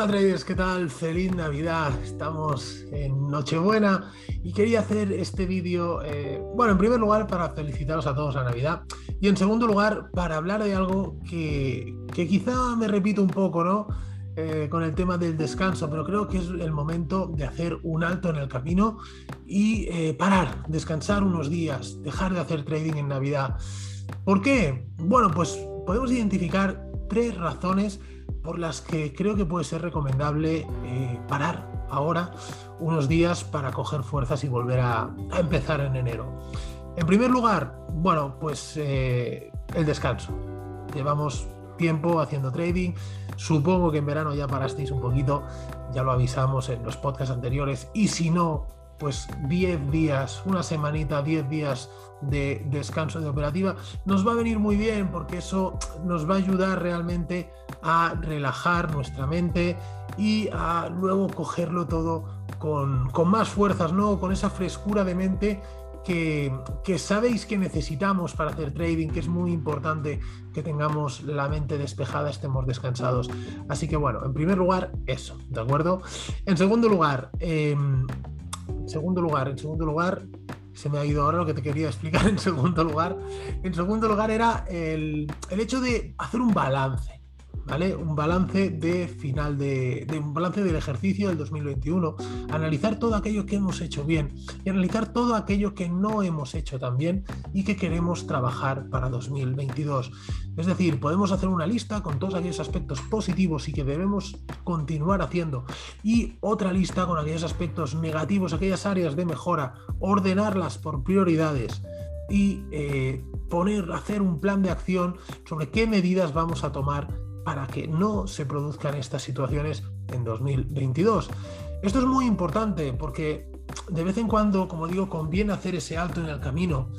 Hola traders, ¿qué tal? Feliz Navidad. Estamos en Nochebuena y quería hacer este vídeo, eh, bueno, en primer lugar para felicitaros a todos a Navidad y en segundo lugar para hablar de algo que, quizá me repito un poco, ¿no? Eh, con el tema del descanso, pero creo que es el momento de hacer un alto en el camino y eh, parar, descansar unos días, dejar de hacer trading en Navidad. ¿Por qué? Bueno, pues podemos identificar tres razones por las que creo que puede ser recomendable eh, parar ahora unos días para coger fuerzas y volver a, empezar en enero. En primer lugar, bueno, pues eh, el descanso. Llevamos tiempo haciendo trading. Supongo que en verano ya parasteis un poquito, ya lo avisamos en los podcasts anteriores. Y si no, pues 10 días, una semanita, 10 días de descanso de operativa, nos va a venir muy bien porque eso nos va a ayudar realmente a relajar nuestra mente y a luego cogerlo todo con, más fuerzas, ¿no? Con esa frescura de mente que, que, sabéis que necesitamos para hacer trading, que es muy importante que tengamos la mente despejada, estemos descansados. Así que bueno, en primer lugar, eso, ¿de acuerdo? En segundo lugar, em, segundo lugar, en segundo lugar, se me ha ido ahora lo que te quería explicar en segundo lugar. En segundo lugar era el, el hecho de hacer un balance. Un balance de final de, un balance del ejercicio del 2021, analizar todo aquello que hemos hecho bien y analizar todo aquello que no hemos hecho tan bien y que queremos trabajar para 2022. Es decir, podemos hacer una lista con todos aquellos aspectos positivos y que debemos continuar haciendo y otra lista con aquellos aspectos negativos, aquellas áreas de mejora, ordenarlas por prioridades y eh, poner, hacer un plan de acción sobre qué medidas vamos a tomar para que no se produzcan estas situaciones en 2022. Esto es muy importante porque de vez en cuando, como digo, conviene hacer ese alto en el camino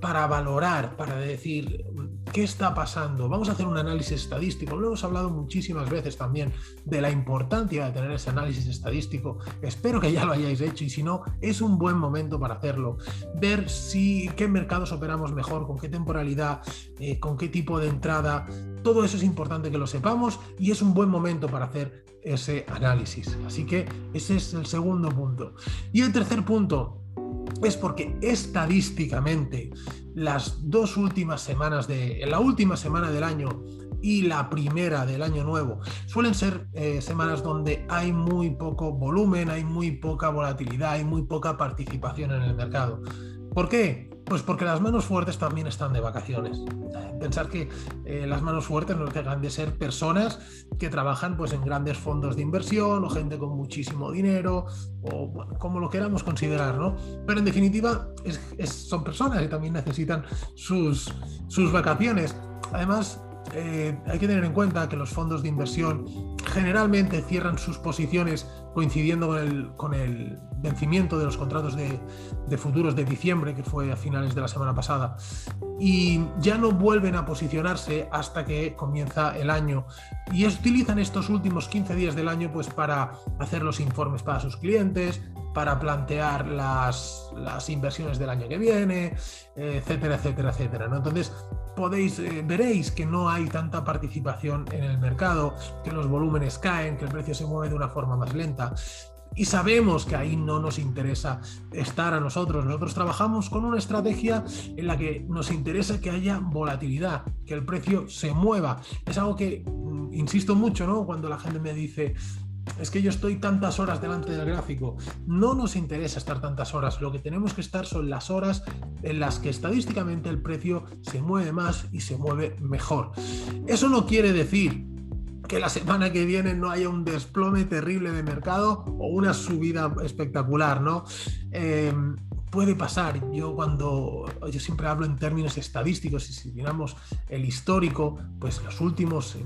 para valorar, para decir qué está pasando. Vamos a hacer un análisis estadístico. Lo hemos hablado muchísimas veces también de la importancia de tener ese análisis estadístico. Espero que ya lo hayáis hecho y si no, es un buen momento para hacerlo. Ver si qué mercados operamos mejor, con qué temporalidad, eh, con qué tipo de entrada. Todo eso es importante que lo sepamos y es un buen momento para hacer ese análisis. Así que ese es el segundo punto. Y el tercer punto, es porque estadísticamente las dos últimas semanas de la última semana del año y la primera del año nuevo suelen ser eh, semanas donde hay muy poco volumen, hay muy poca volatilidad, hay muy poca participación en el mercado. ¿Por qué? Pues porque las manos fuertes también están de vacaciones. Pensar que eh, las manos fuertes no dejan de ser personas que trabajan pues, en grandes fondos de inversión o gente con muchísimo dinero o como lo queramos considerar, ¿no? Pero en definitiva son personas que también necesitan sus, sus vacaciones. Además, eh, hay que tener en cuenta que los fondos de inversión generalmente cierran sus posiciones coincidiendo con el, vencimiento de los contratos de, futuros de diciembre, que fue a finales de la semana pasada, y ya no vuelven a posicionarse hasta que comienza el año. Y utilizan estos últimos 15 días del año pues, para hacer los informes para sus clientes, para plantear las, inversiones del año que viene, etcétera, etcétera, etcétera. ¿no? Entonces, podéis, eh, veréis que no hay tanta participación en el mercado, que los volúmenes caen, que el precio se mueve de una forma más lenta. Y sabemos que ahí no nos interesa estar a nosotros. Nosotros trabajamos con una estrategia en la que nos interesa que haya volatilidad, que el precio se mueva. Es algo que mm, insisto mucho, ¿no? Cuando la gente me dice, es que yo estoy tantas horas delante del gráfico. No nos interesa estar tantas horas. Lo que tenemos que estar son las horas en las que estadísticamente el precio se mueve más y se mueve mejor. Eso no quiere decir que la semana que viene no haya un desplome terrible de mercado o una subida espectacular, ¿no? Eh, puede pasar. Yo cuando yo siempre hablo en términos estadísticos y si miramos el histórico, pues los últimos,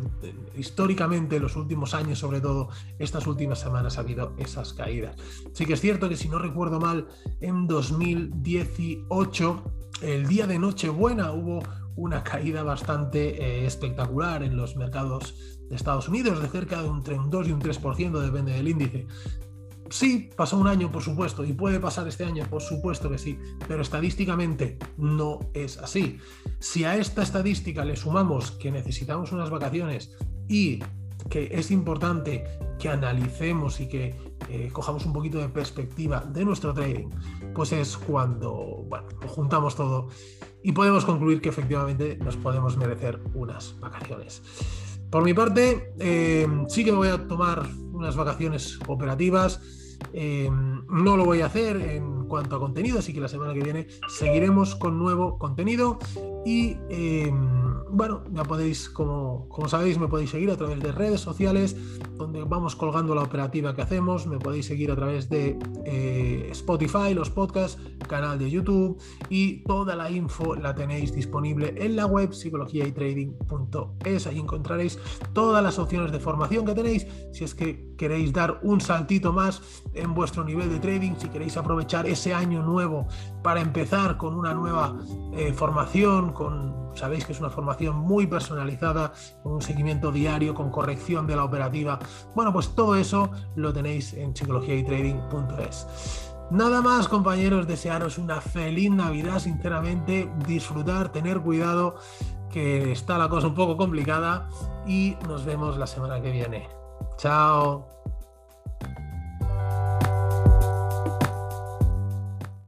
históricamente los últimos años sobre todo, estas últimas semanas ha habido esas caídas. Sí que es cierto que si no recuerdo mal, en 2018, el día de Nochebuena hubo una caída bastante eh, espectacular en los mercados de Estados Unidos, de cerca de un 2 y un 3%, depende del índice. Sí, pasó un año, por supuesto, y puede pasar este año, por supuesto que sí, pero estadísticamente no es así. Si a esta estadística le sumamos que necesitamos unas vacaciones y que es importante que analicemos y que eh, cojamos un poquito de perspectiva de nuestro trading, pues es cuando bueno, juntamos todo y podemos concluir que efectivamente nos podemos merecer unas vacaciones. Por mi parte, eh, sí que me voy a tomar unas vacaciones operativas. Eh, no lo voy a hacer en cuanto a contenido, así que la semana que viene seguiremos con nuevo contenido y bueno, ya podéis, como, como sabéis, me podéis seguir a través de redes sociales, donde vamos colgando la operativa que hacemos. Me podéis seguir a través de eh, Spotify, los podcasts, canal de YouTube y toda la info la tenéis disponible en la web psicologiaytrading.es. Ahí encontraréis todas las opciones de formación que tenéis. Si es que queréis dar un saltito más en vuestro nivel de trading, si queréis aprovechar ese año nuevo para empezar con una nueva eh, con sabéis que es una formación muy personalizada, con un seguimiento diario, con corrección de la operativa. Bueno, pues todo eso lo tenéis en psicologiaytrading.es. Nada más, compañeros, desearos una feliz Navidad, sinceramente, disfrutar, tener cuidado, que está la cosa un poco complicada y nos vemos la semana que viene. Chao.